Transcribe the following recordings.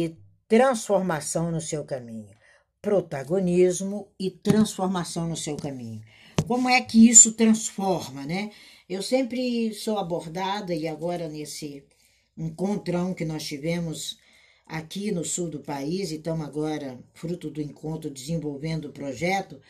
e transformação no seu caminho. Protagonismo e transformação no seu caminho. Como é que isso transforma, né? Eu sempre sou abordada, e agora nesse encontrão que nós tivemos aqui no sul do país, e estamos agora, fruto do encontro, desenvolvendo o projeto,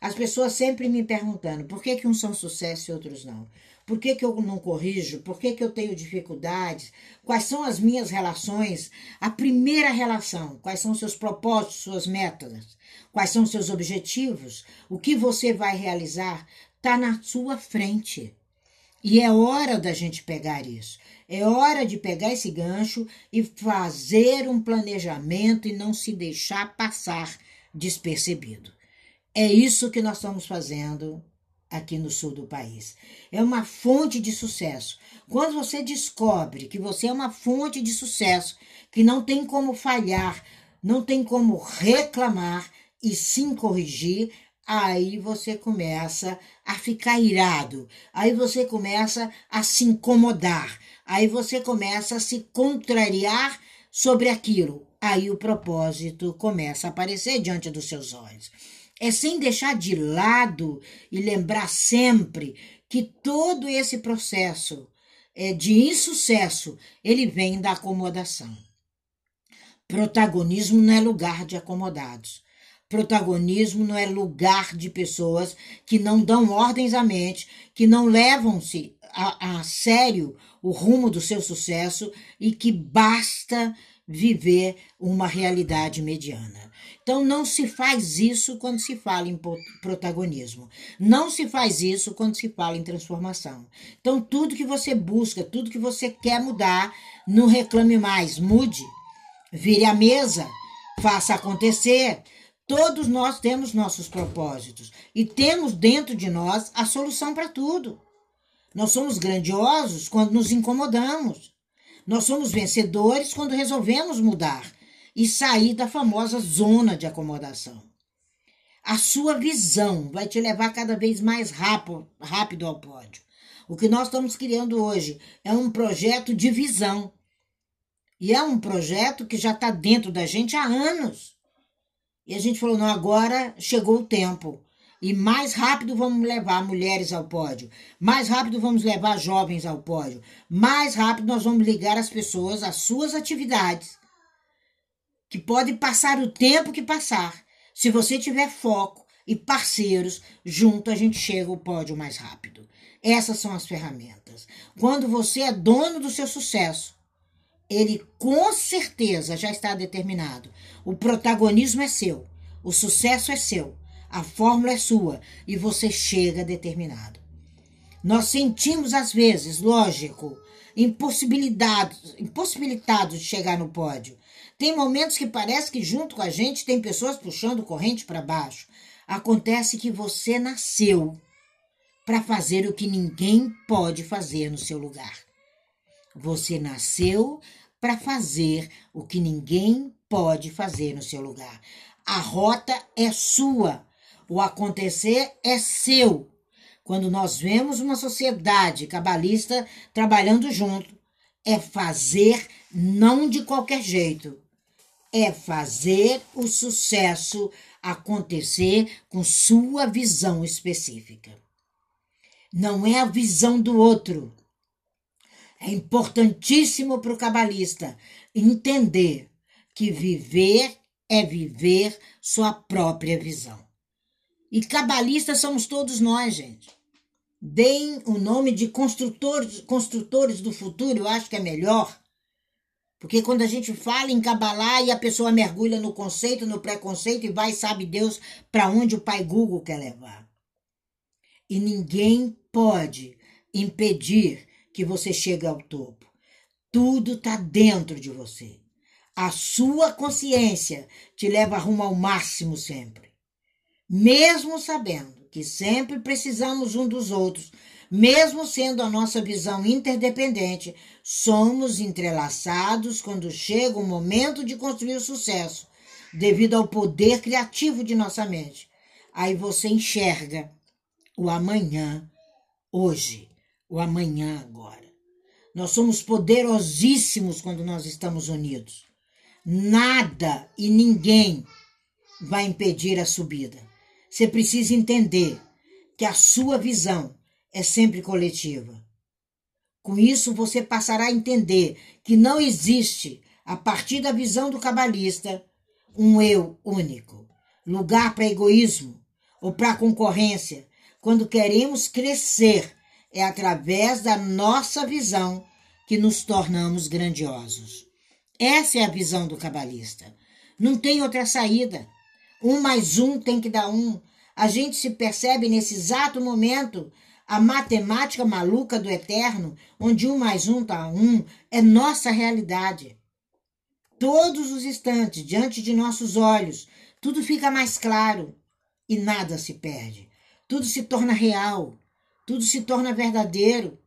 as pessoas sempre me perguntando por que, que uns são sucesso e outros não. Por que, que eu não corrijo? Por que, que eu tenho dificuldades? Quais são as minhas relações? A primeira relação, quais são seus propósitos, suas metas? Quais são seus objetivos? O que você vai realizar? Está na sua frente. E é hora da gente pegar isso. É hora de pegar esse gancho e fazer um planejamento e não se deixar passar despercebido. É isso que nós estamos fazendo aqui no sul do país. É uma fonte de sucesso. Quando você descobre que você é uma fonte de sucesso, que não tem como falhar, não tem como reclamar e sim corrigir, aí você começa a ficar irado, aí você começa a se incomodar, aí você começa a se contrariar sobre aquilo. Aí o propósito começa a aparecer diante dos seus olhos é sem deixar de lado e lembrar sempre que todo esse processo é, de insucesso ele vem da acomodação. Protagonismo não é lugar de acomodados. Protagonismo não é lugar de pessoas que não dão ordens à mente, que não levam-se a, a sério o rumo do seu sucesso e que basta viver uma realidade mediana. Então não se faz isso quando se fala em protagonismo. Não se faz isso quando se fala em transformação. Então tudo que você busca, tudo que você quer mudar, não reclame mais, mude. Vire a mesa, faça acontecer. Todos nós temos nossos propósitos e temos dentro de nós a solução para tudo. Nós somos grandiosos quando nos incomodamos. Nós somos vencedores quando resolvemos mudar e sair da famosa zona de acomodação. A sua visão vai te levar cada vez mais rápido, ao pódio. O que nós estamos criando hoje é um projeto de visão. E é um projeto que já está dentro da gente há anos. E a gente falou: não, agora chegou o tempo. E mais rápido vamos levar mulheres ao pódio, mais rápido vamos levar jovens ao pódio, mais rápido nós vamos ligar as pessoas às suas atividades, que pode passar o tempo que passar. Se você tiver foco e parceiros, junto a gente chega ao pódio mais rápido. Essas são as ferramentas. Quando você é dono do seu sucesso, ele com certeza já está determinado. O protagonismo é seu, o sucesso é seu. A fórmula é sua e você chega determinado. Nós sentimos, às vezes, lógico, impossibilitados, impossibilitados de chegar no pódio. Tem momentos que parece que junto com a gente tem pessoas puxando corrente para baixo. Acontece que você nasceu para fazer o que ninguém pode fazer no seu lugar. Você nasceu para fazer o que ninguém pode fazer no seu lugar. A rota é sua. O acontecer é seu. Quando nós vemos uma sociedade cabalista trabalhando junto, é fazer não de qualquer jeito, é fazer o sucesso acontecer com sua visão específica. Não é a visão do outro. É importantíssimo para o cabalista entender que viver é viver sua própria visão. E cabalistas somos todos nós, gente. Deem o nome de construtores, construtores do futuro, eu acho que é melhor. Porque quando a gente fala em cabalá e a pessoa mergulha no conceito, no preconceito e vai, sabe Deus, para onde o pai Google quer levar. E ninguém pode impedir que você chegue ao topo. Tudo está dentro de você. A sua consciência te leva rumo ao máximo sempre mesmo sabendo que sempre precisamos um dos outros, mesmo sendo a nossa visão interdependente, somos entrelaçados quando chega o momento de construir o sucesso, devido ao poder criativo de nossa mente. Aí você enxerga o amanhã hoje, o amanhã agora. Nós somos poderosíssimos quando nós estamos unidos. Nada e ninguém vai impedir a subida. Você precisa entender que a sua visão é sempre coletiva. Com isso, você passará a entender que não existe, a partir da visão do cabalista, um eu único, lugar para egoísmo ou para concorrência. Quando queremos crescer, é através da nossa visão que nos tornamos grandiosos. Essa é a visão do cabalista. Não tem outra saída. Um mais um tem que dar um. A gente se percebe nesse exato momento a matemática maluca do eterno, onde um mais um tá um, é nossa realidade. Todos os instantes, diante de nossos olhos, tudo fica mais claro e nada se perde. Tudo se torna real, tudo se torna verdadeiro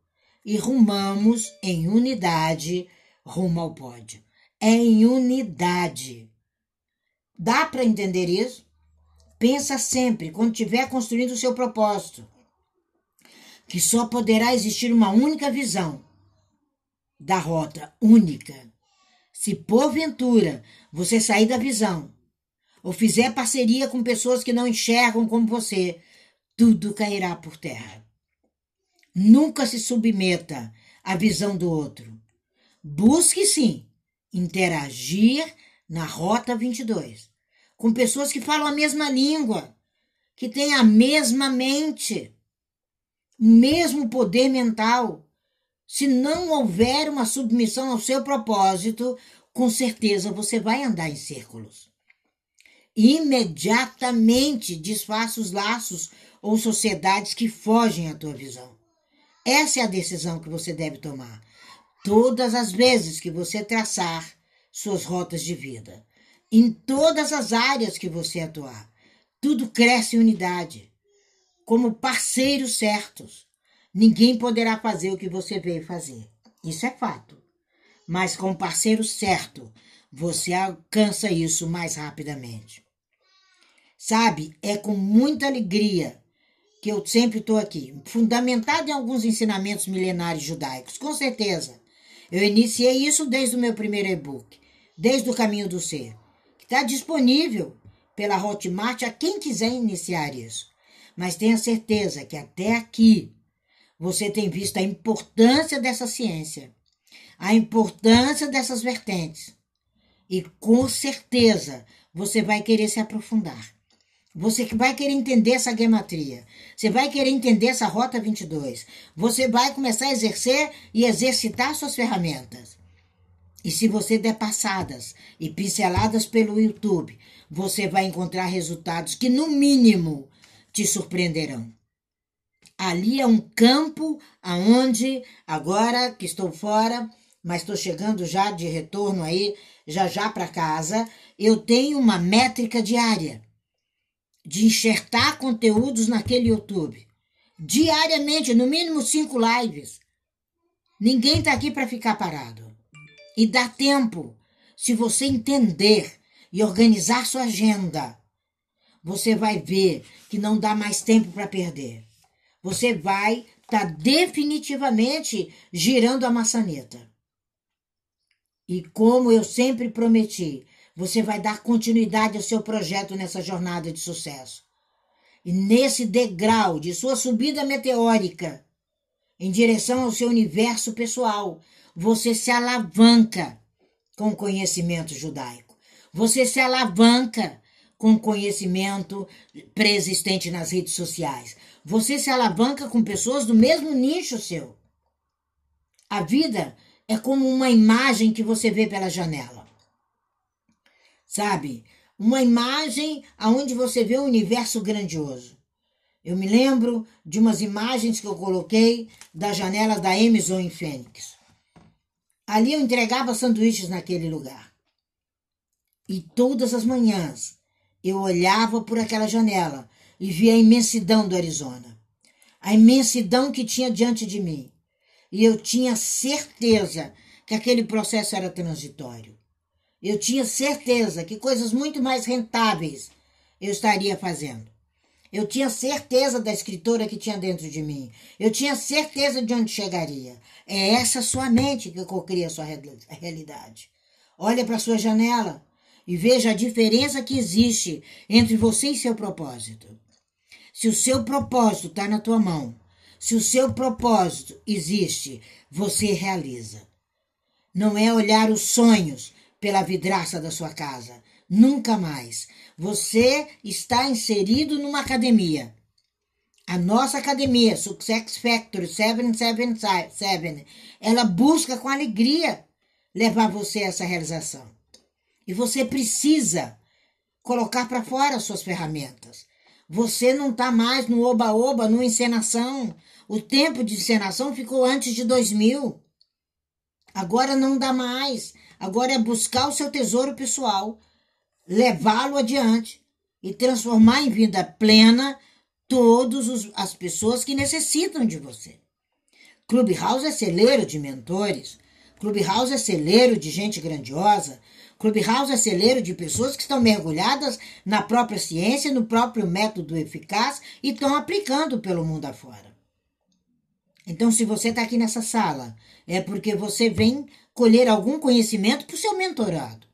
e rumamos em unidade rumo ao pódio. É em unidade. Dá para entender isso? Pensa sempre, quando estiver construindo o seu propósito, que só poderá existir uma única visão da rota única. Se porventura você sair da visão ou fizer parceria com pessoas que não enxergam como você, tudo cairá por terra. Nunca se submeta à visão do outro. Busque sim interagir na Rota 22 com pessoas que falam a mesma língua, que têm a mesma mente mesmo poder mental. Se não houver uma submissão ao seu propósito, com certeza você vai andar em círculos. Imediatamente desfaça os laços ou sociedades que fogem à tua visão. Essa é a decisão que você deve tomar. Todas as vezes que você traçar suas rotas de vida, em todas as áreas que você atuar, tudo cresce em unidade como parceiros certos. Ninguém poderá fazer o que você veio fazer. Isso é fato. Mas com o parceiro certo, você alcança isso mais rapidamente. Sabe, é com muita alegria que eu sempre estou aqui, fundamentado em alguns ensinamentos milenares judaicos, com certeza. Eu iniciei isso desde o meu primeiro e-book, desde o Caminho do Ser, que está disponível pela Hotmart a quem quiser iniciar isso. Mas tenha certeza que até aqui você tem visto a importância dessa ciência, a importância dessas vertentes. E com certeza você vai querer se aprofundar. Você vai querer entender essa gematria. Você vai querer entender essa rota 22. Você vai começar a exercer e exercitar suas ferramentas. E se você der passadas e pinceladas pelo YouTube, você vai encontrar resultados que, no mínimo, te surpreenderão. Ali é um campo aonde, agora que estou fora, mas estou chegando já de retorno aí, já já para casa, eu tenho uma métrica diária de enxertar conteúdos naquele YouTube. Diariamente, no mínimo cinco lives. Ninguém está aqui para ficar parado. E dá tempo, se você entender e organizar sua agenda você vai ver que não dá mais tempo para perder. Você vai estar tá definitivamente girando a maçaneta. E como eu sempre prometi, você vai dar continuidade ao seu projeto nessa jornada de sucesso. E nesse degrau de sua subida meteórica em direção ao seu universo pessoal, você se alavanca com conhecimento judaico. Você se alavanca com conhecimento preexistente nas redes sociais. Você se alavanca com pessoas do mesmo nicho seu. A vida é como uma imagem que você vê pela janela. Sabe? Uma imagem aonde você vê um universo grandioso. Eu me lembro de umas imagens que eu coloquei da janela da Amazon em Fênix. Ali eu entregava sanduíches naquele lugar. E todas as manhãs eu olhava por aquela janela e via a imensidão do Arizona, a imensidão que tinha diante de mim. E eu tinha certeza que aquele processo era transitório. Eu tinha certeza que coisas muito mais rentáveis eu estaria fazendo. Eu tinha certeza da escritora que tinha dentro de mim. Eu tinha certeza de onde chegaria. É essa sua mente que cocria a sua realidade. Olha para sua janela e veja a diferença que existe entre você e seu propósito. Se o seu propósito está na tua mão, se o seu propósito existe, você realiza. Não é olhar os sonhos pela vidraça da sua casa. Nunca mais. Você está inserido numa academia. A nossa academia, Success Factory 777, ela busca com alegria levar você a essa realização. E você precisa colocar para fora suas ferramentas. Você não está mais no oba-oba, no encenação. O tempo de encenação ficou antes de 2000. Agora não dá mais. Agora é buscar o seu tesouro pessoal, levá-lo adiante e transformar em vida plena todas as pessoas que necessitam de você. Clubhouse é celeiro de mentores. Clubhouse é celeiro de gente grandiosa. Clubhouse é celeiro de pessoas que estão mergulhadas na própria ciência, no próprio método eficaz e estão aplicando pelo mundo afora. Então, se você está aqui nessa sala, é porque você vem colher algum conhecimento para o seu mentorado,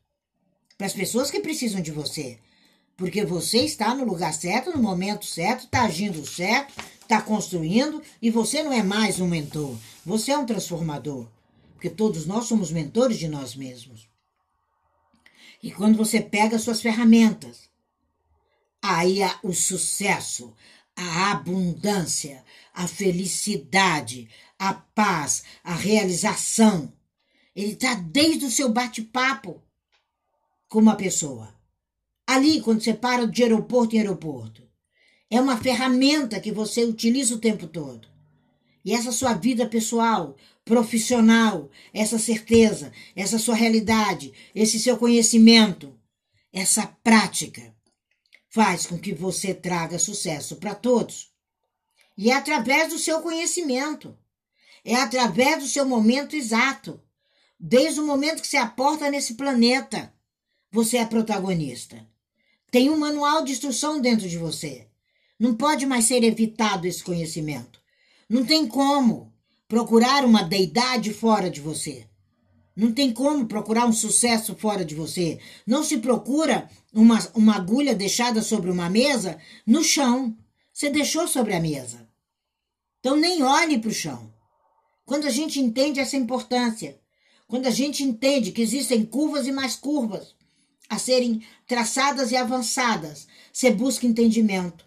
para as pessoas que precisam de você. Porque você está no lugar certo, no momento certo, está agindo certo, está construindo e você não é mais um mentor, você é um transformador. Porque todos nós somos mentores de nós mesmos. E quando você pega suas ferramentas, aí o sucesso, a abundância, a felicidade, a paz, a realização. Ele está desde o seu bate-papo com uma pessoa. Ali, quando você para de aeroporto em aeroporto. É uma ferramenta que você utiliza o tempo todo. E essa sua vida pessoal, profissional, essa certeza, essa sua realidade, esse seu conhecimento, essa prática faz com que você traga sucesso para todos. E é através do seu conhecimento, é através do seu momento exato. Desde o momento que você aporta nesse planeta, você é protagonista. Tem um manual de instrução dentro de você. Não pode mais ser evitado esse conhecimento. Não tem como procurar uma deidade fora de você. Não tem como procurar um sucesso fora de você. Não se procura uma, uma agulha deixada sobre uma mesa no chão. Você deixou sobre a mesa. Então nem olhe para o chão. Quando a gente entende essa importância, quando a gente entende que existem curvas e mais curvas a serem traçadas e avançadas, você busca entendimento.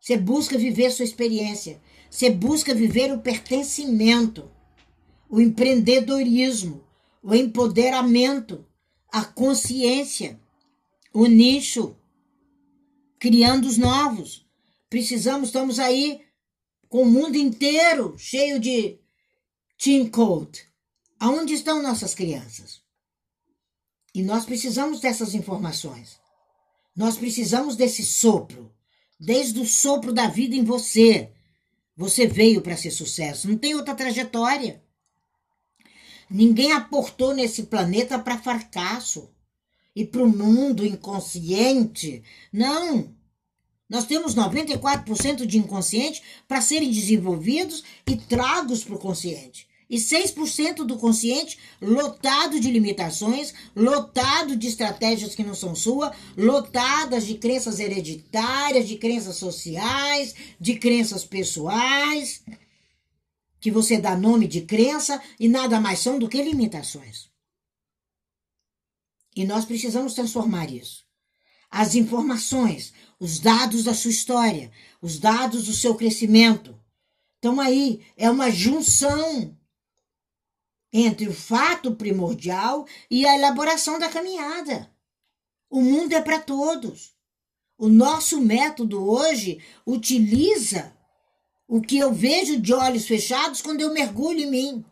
Você busca viver sua experiência. Você busca viver o pertencimento, o empreendedorismo, o empoderamento, a consciência, o nicho, criando os novos. Precisamos, estamos aí com o mundo inteiro cheio de Team Code. Aonde estão nossas crianças? E nós precisamos dessas informações. Nós precisamos desse sopro. Desde o sopro da vida em você. Você veio para ser sucesso. Não tem outra trajetória. Ninguém aportou nesse planeta para fracasso e para o mundo inconsciente. Não. Nós temos 94% de inconsciente para serem desenvolvidos e tragos para o consciente. E 6% do consciente lotado de limitações, lotado de estratégias que não são sua, lotadas de crenças hereditárias, de crenças sociais, de crenças pessoais que você dá nome de crença e nada mais são do que limitações. E nós precisamos transformar isso. As informações, os dados da sua história, os dados do seu crescimento. Então aí é uma junção entre o fato primordial e a elaboração da caminhada. O mundo é para todos. O nosso método hoje utiliza o que eu vejo de olhos fechados quando eu mergulho em mim.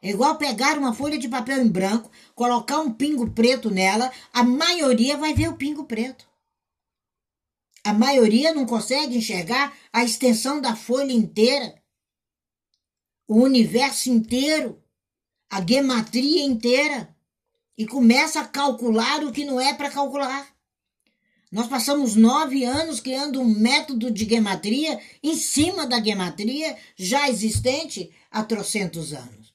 É igual pegar uma folha de papel em branco, colocar um pingo preto nela, a maioria vai ver o pingo preto. A maioria não consegue enxergar a extensão da folha inteira, o universo inteiro, a gematria inteira, e começa a calcular o que não é para calcular. Nós passamos nove anos criando um método de gematria em cima da gematria já existente há trocentos anos.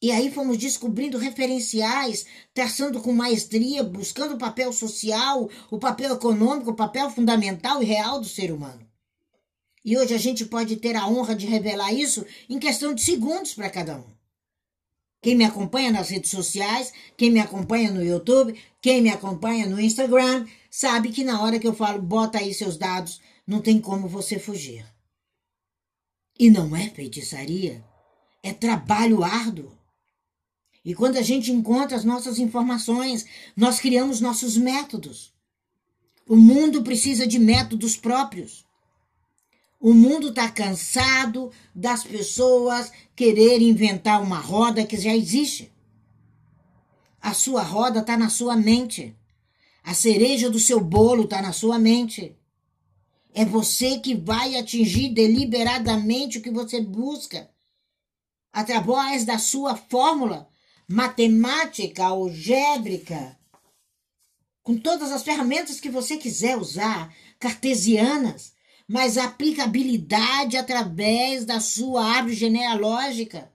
E aí fomos descobrindo referenciais, traçando com maestria, buscando o papel social, o papel econômico, o papel fundamental e real do ser humano. E hoje a gente pode ter a honra de revelar isso em questão de segundos para cada um. Quem me acompanha nas redes sociais, quem me acompanha no YouTube, quem me acompanha no Instagram, sabe que na hora que eu falo, bota aí seus dados, não tem como você fugir. E não é feitiçaria, é trabalho árduo. E quando a gente encontra as nossas informações, nós criamos nossos métodos. O mundo precisa de métodos próprios. O mundo está cansado das pessoas quererem inventar uma roda que já existe. A sua roda está na sua mente. A cereja do seu bolo está na sua mente. É você que vai atingir deliberadamente o que você busca. Através da sua fórmula matemática, algébrica, com todas as ferramentas que você quiser usar, cartesianas, mas aplicabilidade através da sua árvore genealógica,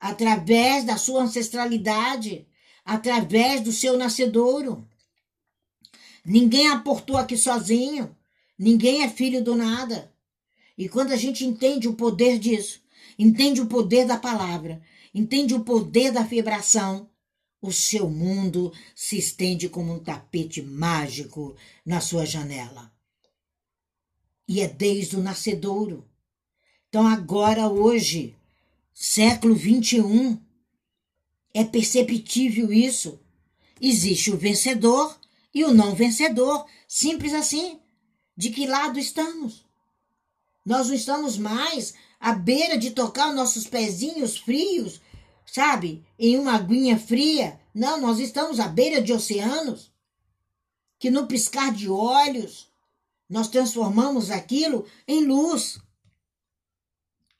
através da sua ancestralidade, através do seu nascedouro. Ninguém aportou aqui sozinho, ninguém é filho do nada. E quando a gente entende o poder disso, entende o poder da palavra, entende o poder da vibração, o seu mundo se estende como um tapete mágico na sua janela e é desde o nascedouro. Então, agora, hoje, século 21, é perceptível isso. Existe o vencedor e o não vencedor. Simples assim. De que lado estamos? Nós não estamos mais à beira de tocar os nossos pezinhos frios, sabe? Em uma aguinha fria. Não, nós estamos à beira de oceanos que no piscar de olhos nós transformamos aquilo em luz.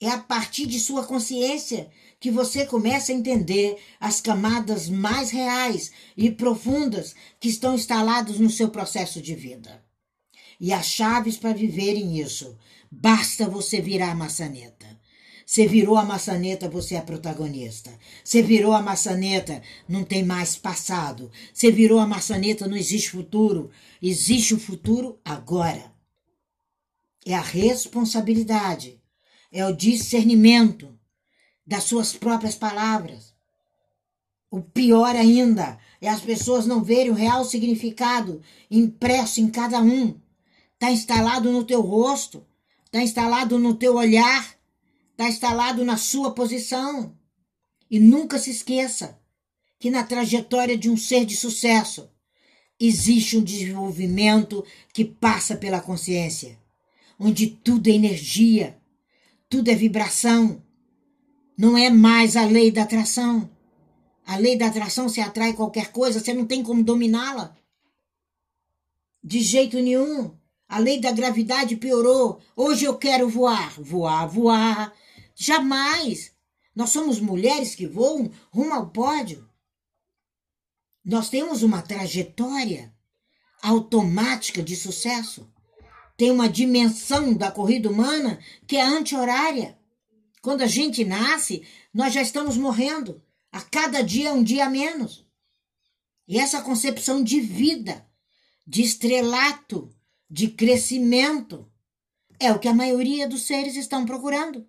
É a partir de sua consciência que você começa a entender as camadas mais reais e profundas que estão instaladas no seu processo de vida. E as chaves para viverem isso. Basta você virar a maçaneta. Você virou a maçaneta, você é protagonista. Você virou a maçaneta, não tem mais passado. Você virou a maçaneta, não existe futuro. Existe o futuro agora. É a responsabilidade, é o discernimento das suas próprias palavras. O pior ainda é as pessoas não verem o real significado impresso em cada um. Está instalado no teu rosto, está instalado no teu olhar, está instalado na sua posição. E nunca se esqueça que na trajetória de um ser de sucesso existe um desenvolvimento que passa pela consciência, onde tudo é energia, tudo é vibração. Não é mais a lei da atração. A lei da atração se atrai qualquer coisa, você não tem como dominá-la. De jeito nenhum. A lei da gravidade piorou. Hoje eu quero voar, voar, voar. Jamais. Nós somos mulheres que voam rumo ao pódio. Nós temos uma trajetória automática de sucesso. Tem uma dimensão da corrida humana que é anti-horária. Quando a gente nasce, nós já estamos morrendo. A cada dia, um dia a menos. E essa concepção de vida, de estrelato, de crescimento, é o que a maioria dos seres estão procurando.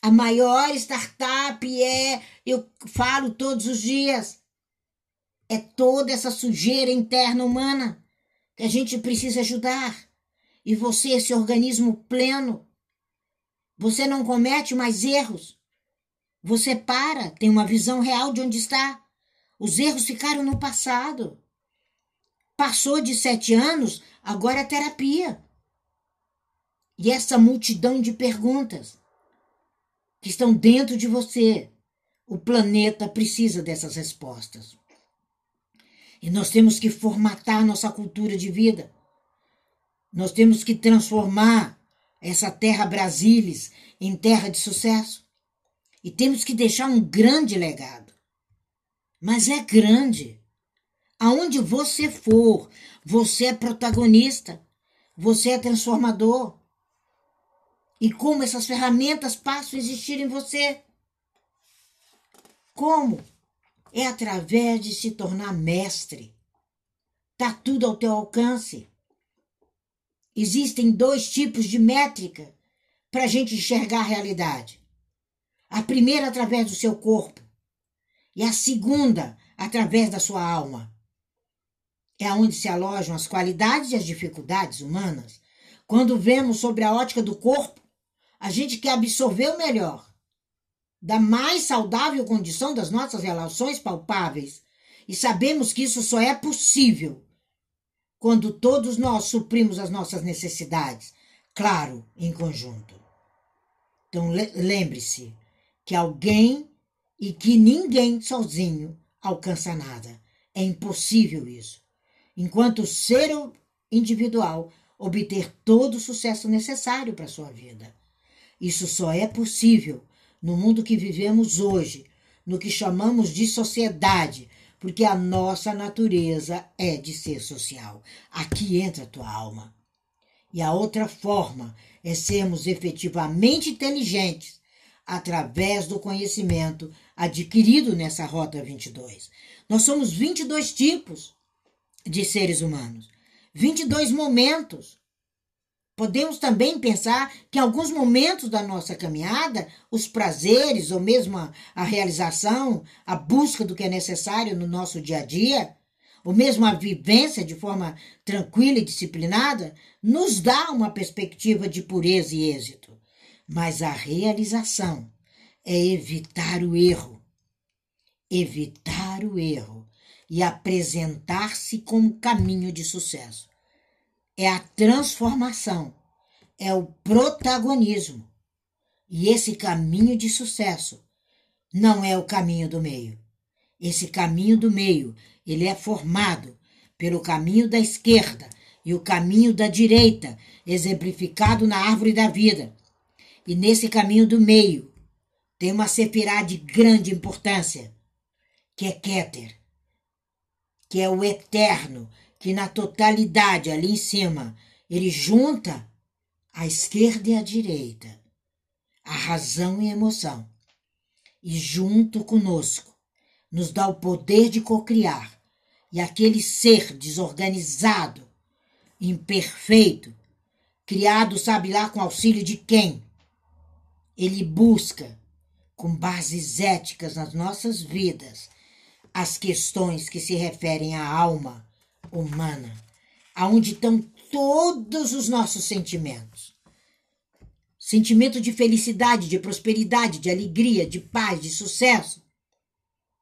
A maior startup é, eu falo todos os dias, é toda essa sujeira interna humana que a gente precisa ajudar. E você, esse organismo pleno, você não comete mais erros. Você para, tem uma visão real de onde está. Os erros ficaram no passado. Passou de sete anos, agora é terapia. E essa multidão de perguntas que estão dentro de você. O planeta precisa dessas respostas. E nós temos que formatar nossa cultura de vida. Nós temos que transformar essa terra Brasilis em terra de sucesso. E temos que deixar um grande legado. Mas é grande. Aonde você for, você é protagonista. Você é transformador e como essas ferramentas passam a existir em você. Como? É através de se tornar mestre. Está tudo ao teu alcance. Existem dois tipos de métrica para a gente enxergar a realidade. A primeira através do seu corpo e a segunda através da sua alma. É onde se alojam as qualidades e as dificuldades humanas. Quando vemos sobre a ótica do corpo, a gente quer absorver o melhor, da mais saudável condição das nossas relações palpáveis, e sabemos que isso só é possível quando todos nós suprimos as nossas necessidades, claro, em conjunto. Então lembre-se que alguém e que ninguém sozinho alcança nada. É impossível isso. Enquanto ser individual obter todo o sucesso necessário para sua vida. Isso só é possível no mundo que vivemos hoje, no que chamamos de sociedade, porque a nossa natureza é de ser social. Aqui entra a tua alma. E a outra forma é sermos efetivamente inteligentes através do conhecimento adquirido nessa Rota 22. Nós somos 22 tipos de seres humanos, 22 momentos Podemos também pensar que em alguns momentos da nossa caminhada, os prazeres ou mesmo a, a, realização, a busca do que é necessário no nosso dia a dia, ou mesmo a vivência de forma tranquila e disciplinada, nos dá uma perspectiva de pureza e êxito. Mas a realização é evitar o erro. Evitar o erro e apresentar-se como caminho de sucesso é a transformação, é o protagonismo. E esse caminho de sucesso não é o caminho do meio. Esse caminho do meio, ele é formado pelo caminho da esquerda e o caminho da direita, exemplificado na árvore da vida. E nesse caminho do meio tem uma sefirá de grande importância, que é Keter, que é o eterno, que na totalidade ali em cima ele junta a esquerda e a direita, a razão e a emoção, e junto conosco nos dá o poder de cocriar. E aquele ser desorganizado, imperfeito, criado sabe lá com auxílio de quem? Ele busca, com bases éticas nas nossas vidas, as questões que se referem à alma, humana, aonde estão todos os nossos sentimentos. Sentimento de felicidade, de prosperidade, de alegria, de paz, de sucesso.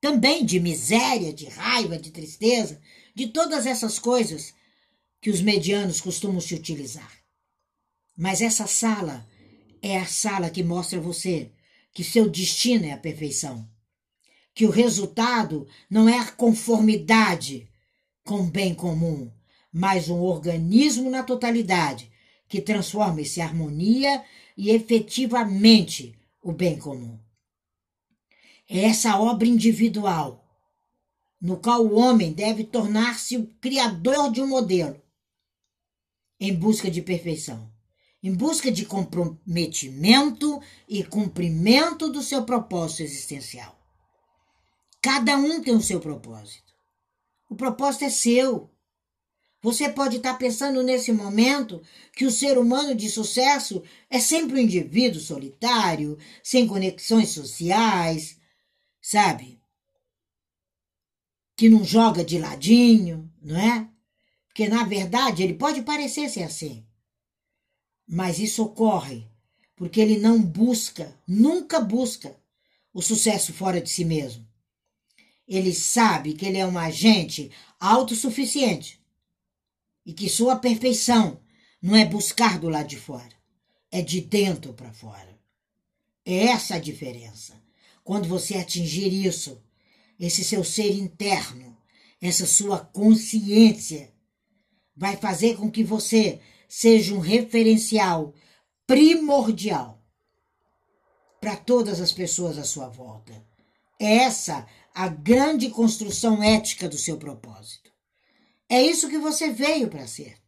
Também de miséria, de raiva, de tristeza, de todas essas coisas que os medianos costumam se utilizar. Mas essa sala é a sala que mostra a você que seu destino é a perfeição, que o resultado não é a conformidade com bem comum, mas um organismo na totalidade que transforma-se harmonia e efetivamente o bem comum. É essa obra individual no qual o homem deve tornar-se o criador de um modelo em busca de perfeição, em busca de comprometimento e cumprimento do seu propósito existencial. Cada um tem o seu propósito. O propósito é seu. Você pode estar pensando nesse momento que o ser humano de sucesso é sempre um indivíduo solitário, sem conexões sociais, sabe? Que não joga de ladinho, não é? Porque na verdade ele pode parecer ser assim. Mas isso ocorre porque ele não busca, nunca busca o sucesso fora de si mesmo. Ele sabe que ele é um agente autossuficiente e que sua perfeição não é buscar do lado de fora, é de dentro para fora. É essa a diferença. Quando você atingir isso, esse seu ser interno, essa sua consciência, vai fazer com que você seja um referencial primordial para todas as pessoas à sua volta. É essa a grande construção ética do seu propósito. É isso que você veio para ser.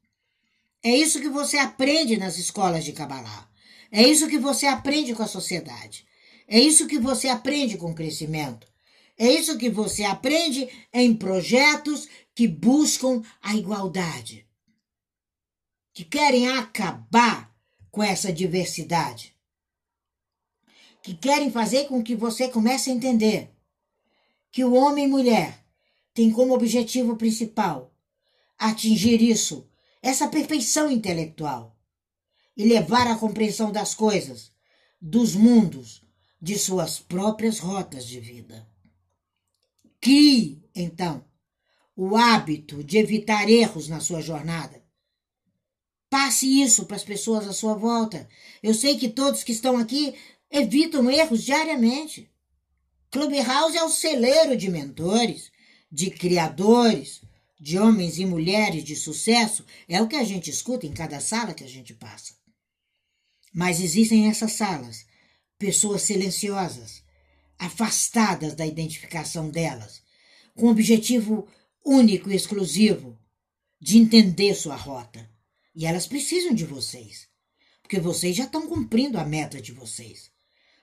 É isso que você aprende nas escolas de Kabbalah. É isso que você aprende com a sociedade. É isso que você aprende com o crescimento. É isso que você aprende em projetos que buscam a igualdade, que querem acabar com essa diversidade, que querem fazer com que você comece a entender que o homem e mulher têm como objetivo principal atingir isso, essa perfeição intelectual e levar a compreensão das coisas, dos mundos, de suas próprias rotas de vida. Crie, então, o hábito de evitar erros na sua jornada. Passe isso para as pessoas à sua volta. Eu sei que todos que estão aqui evitam erros diariamente. Clubhouse é o celeiro de mentores, de criadores, de homens e mulheres de sucesso. É o que a gente escuta em cada sala que a gente passa. Mas existem essas salas pessoas silenciosas, afastadas da identificação delas, com o objetivo único e exclusivo de entender sua rota. E elas precisam de vocês, porque vocês já estão cumprindo a meta de vocês.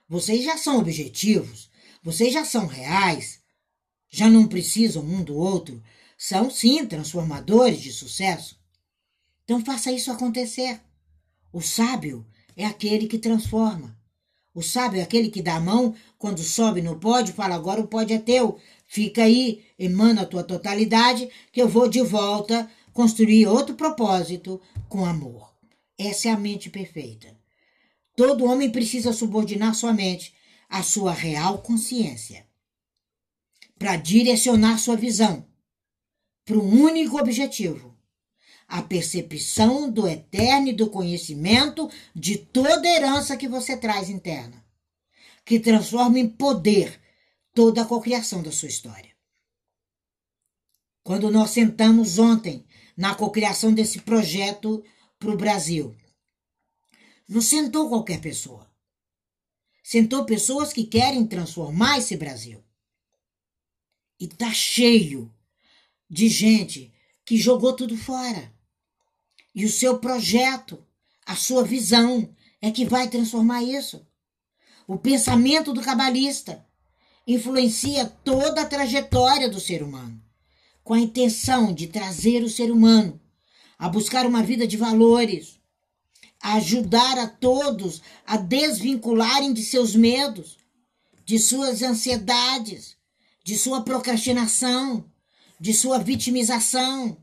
Vocês já são objetivos, vocês já são reais, já não precisam um do outro, são sim transformadores de sucesso. Então faça isso acontecer. O sábio é aquele que transforma. O sábio é aquele que dá a mão quando sobe no pódio, fala: agora o pódio é teu. Fica aí, emana a tua totalidade, que eu vou de volta construir outro propósito com amor. Essa é a mente perfeita. Todo homem precisa subordinar sua mente à sua real consciência para direcionar sua visão para um único objetivo a percepção do eterno e do conhecimento de toda herança que você traz interna, que transforma em poder toda a cocriação da sua história. Quando nós sentamos ontem na cocriação desse projeto para o Brasil, não sentou qualquer pessoa. Sentou pessoas que querem transformar esse Brasil. E tá cheio de gente que jogou tudo fora. E o seu projeto, a sua visão é que vai transformar isso. O pensamento do cabalista influencia toda a trajetória do ser humano, com a intenção de trazer o ser humano a buscar uma vida de valores, a ajudar a todos a desvincularem de seus medos, de suas ansiedades, de sua procrastinação, de sua vitimização,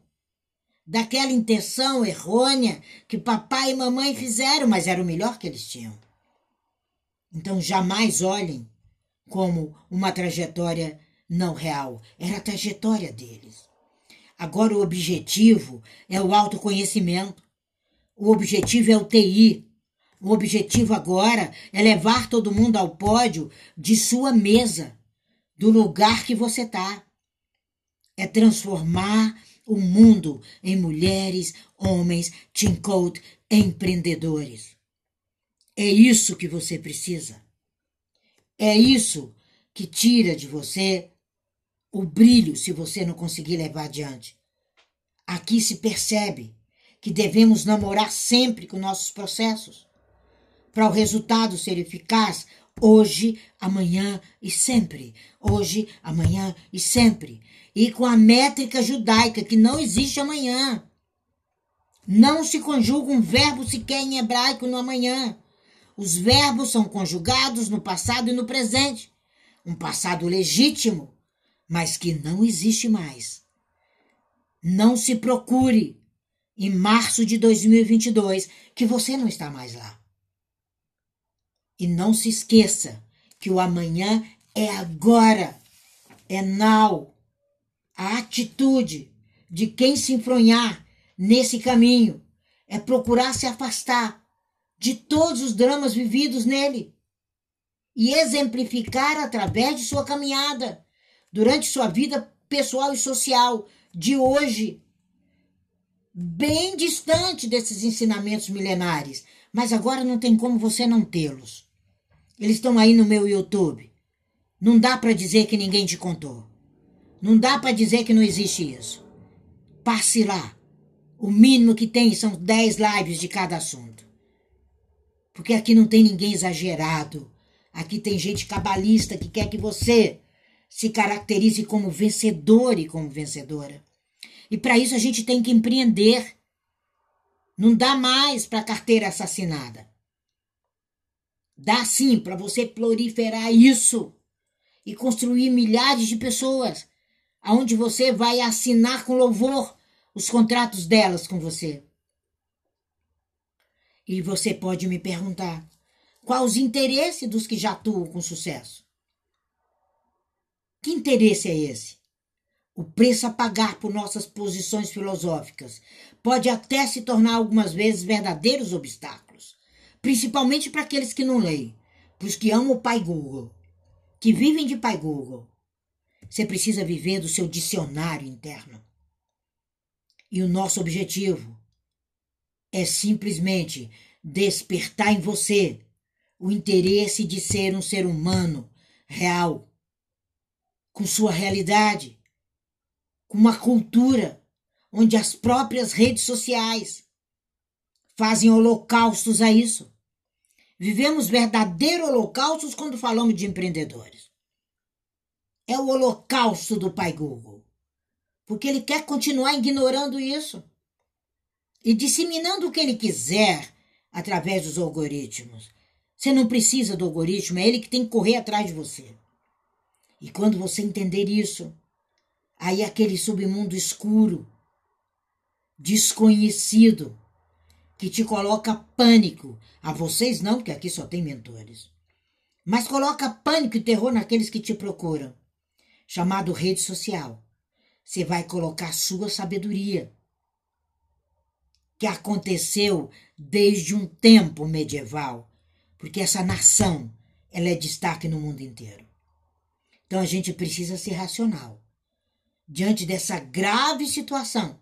daquela intenção errônea que papai e mamãe fizeram, mas era o melhor que eles tinham. Então jamais olhem como uma trajetória não real, era a trajetória deles. Agora o objetivo é o autoconhecimento. O objetivo é o TI. O objetivo agora é levar todo mundo ao pódio de sua mesa, do lugar que você está. É transformar o mundo em mulheres, homens, team code, empreendedores. É isso que você precisa. É isso que tira de você o brilho se você não conseguir levar adiante. Aqui se percebe que devemos namorar sempre com nossos processos. Para o resultado ser eficaz, hoje, amanhã e sempre. Hoje, amanhã e sempre e com a métrica judaica, que não existe amanhã. Não se conjuga um verbo sequer em hebraico no amanhã. Os verbos são conjugados no passado e no presente. Um passado legítimo, mas que não existe mais. Não se procure em março de 2022 que você não está mais lá. E não se esqueça que o amanhã é agora, é now a atitude de quem se enfronhar nesse caminho é procurar se afastar de todos os dramas vividos nele e exemplificar através de sua caminhada durante sua vida pessoal e social de hoje, bem distante desses ensinamentos milenares, mas agora não tem como você não tê-los. Eles estão aí no meu YouTube. Não dá para dizer que ninguém te contou. Não dá para dizer que não existe isso. Passe lá. O mínimo que tem são 10 lives de cada assunto. Porque aqui não tem ninguém exagerado. Aqui tem gente cabalista que quer que você se caracterize como vencedor e como vencedora. E para isso a gente tem que empreender. Não dá mais para carteira assassinada. Dá sim para você proliferar isso e construir milhares de pessoas, aonde você vai assinar com louvor os contratos delas com você. E você pode me perguntar: quais os interesses dos que já atuam com sucesso? Que interesse é esse? O preço a pagar por nossas posições filosóficas pode até se tornar algumas vezes verdadeiros obstáculos, principalmente para aqueles que não leem, para os que amam o pai Google, que vivem de pai Google. Você precisa viver do seu dicionário interno. E o nosso objetivo é simplesmente despertar em você o interesse de ser um ser humano real, com sua realidade, com uma cultura onde as próprias redes sociais fazem holocaustos a isso. Vivemos verdadeiros holocaustos quando falamos de empreendedores. É o holocausto do pai Google, porque ele quer continuar ignorando isso e disseminando o que ele quiser através dos algoritmos. Você não precisa do algoritmo, é ele que tem que correr atrás de você. E quando você entender isso, aí aquele submundo escuro, desconhecido, que te coloca pânico. A vocês não, porque aqui só tem mentores. Mas coloca pânico e terror naqueles que te procuram. Chamado rede social. Você vai colocar sua sabedoria que aconteceu desde um tempo medieval, porque essa nação ela é destaque no mundo inteiro. Então a gente precisa ser racional diante dessa grave situação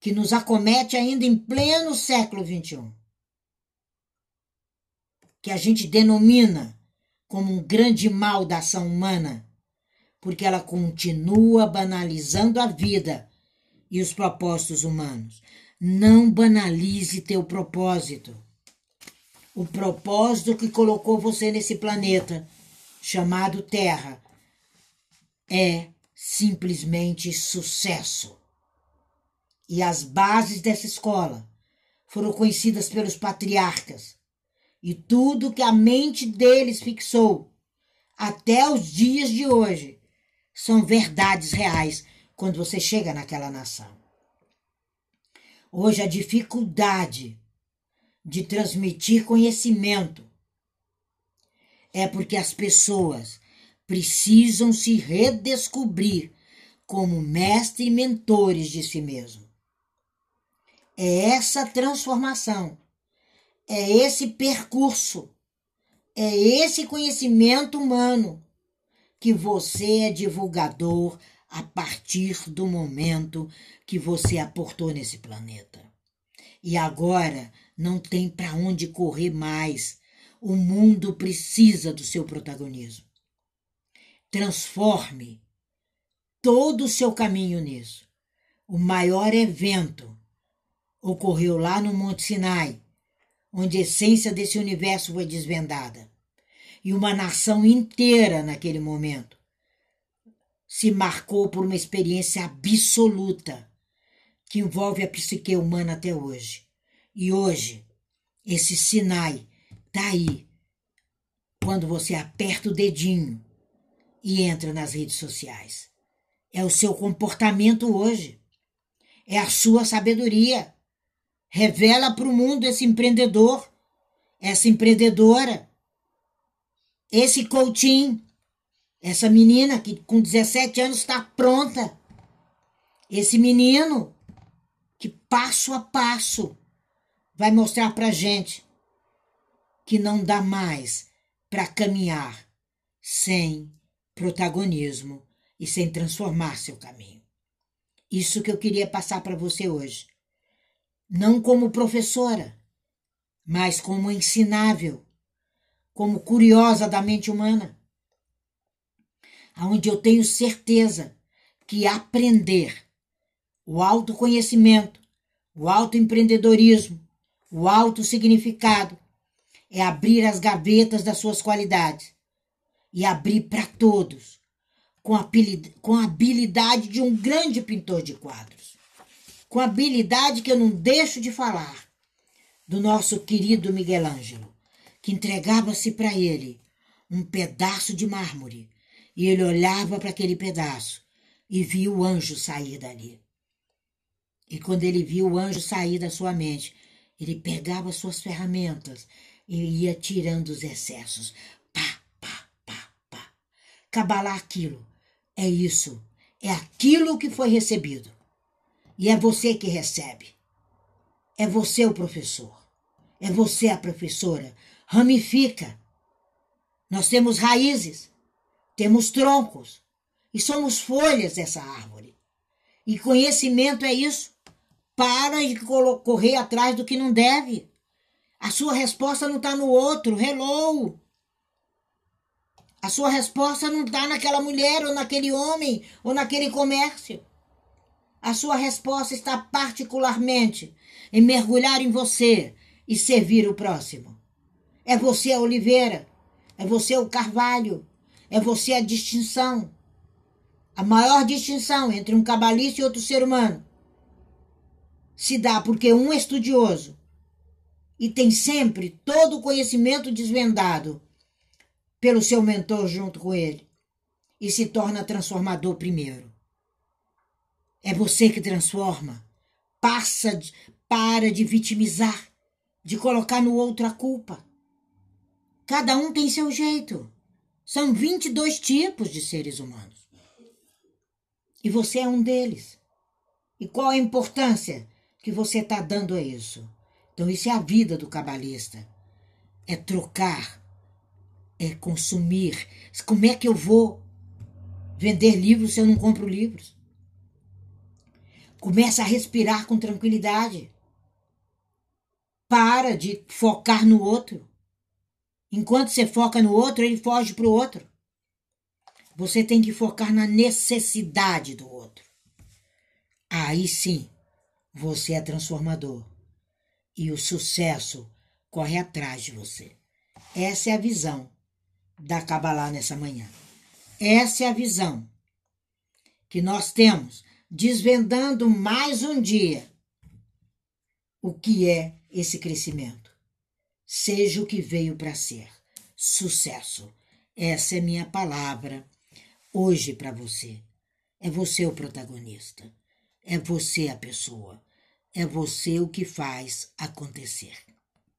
que nos acomete ainda em pleno século XXI, que a gente denomina como um grande mal da ação humana, porque ela continua banalizando a vida e os propósitos humanos. Não banalize teu propósito. O propósito que colocou você nesse planeta, chamado Terra, é simplesmente sucesso. E as bases dessa escola foram conhecidas pelos patriarcas. E tudo que a mente deles fixou até os dias de hoje são verdades reais quando você chega naquela nação. Hoje a dificuldade de transmitir conhecimento é porque as pessoas precisam se redescobrir como mestres e mentores de si mesmo. É essa transformação, é esse percurso, é esse conhecimento humano que você é divulgador a partir do momento que você aportou nesse planeta. E agora não tem para onde correr mais. O mundo precisa do seu protagonismo. Transforme todo o seu caminho nisso. O maior evento ocorreu lá no Monte Sinai, onde a essência desse universo foi desvendada. E uma nação inteira, naquele momento, se marcou por uma experiência absoluta que envolve a psique humana até hoje. E hoje, esse Sinai tá aí. Quando você aperta o dedinho e entra nas redes sociais. É o seu comportamento hoje. É a sua sabedoria. Revela para o mundo esse empreendedor, essa empreendedora, esse coaching essa menina que com 17 anos está pronta. Esse menino que passo a passo vai mostrar para gente que não dá mais para caminhar sem protagonismo e sem transformar seu caminho. Isso que eu queria passar para você hoje. Não como professora, mas como ensinável, como curiosa da mente humana onde eu tenho certeza que aprender o autoconhecimento, o autoempreendedorismo, o autossignificado é abrir as gavetas das suas qualidades e abrir para todos com a habilidade de um grande pintor de quadros. Com a habilidade que eu não deixo de falar do nosso querido Miguel Ângelo, que entregava-se para ele um pedaço de mármore e ele olhava para aquele pedaço e via o anjo sair dali. E quando ele viu o anjo sair da sua mente, ele pegava suas ferramentas e ia tirando os excessos. Cabalar aquilo. É isso. É aquilo que foi recebido. E é você que recebe. É você o professor. É você a professora. Ramifica. Nós temos raízes, temos troncos e somos folhas dessa árvore. E conhecimento é isso. Para de correr atrás do que não deve. A sua resposta não está no outro. Hello! A sua resposta não está naquela mulher, ou naquele homem, ou naquele comércio. A sua resposta está particularmente em mergulhar em você e servir o próximo. É você a oliveira, é você o carvalho, é você a distinção. A maior distinção entre um cabalista e outro ser humano se dá porque um é estudioso e tem sempre todo o conhecimento desvendado pelo seu mentor junto com ele e se torna transformador primeiro. É você que transforma. Passa, de, para de vitimizar, de colocar no outro a culpa. Cada um tem seu jeito. São 22 tipos de seres humanos. E você é um deles. E qual a importância que você está dando a isso? Então, isso é a vida do cabalista. É trocar é consumir. Como é que eu vou vender livros se eu não compro livros? Começa a respirar com tranquilidade. Para de focar no outro. Enquanto você foca no outro, ele foge para o outro. Você tem que focar na necessidade do outro. Aí sim, você é transformador. E o sucesso corre atrás de você. Essa é a visão da Kabbalah nessa manhã. Essa é a visão que nós temos, desvendando mais um dia o que é esse crescimento. Seja o que veio para ser. Sucesso. Essa é minha palavra hoje para você. É você o protagonista. É você a pessoa. É você o que faz acontecer.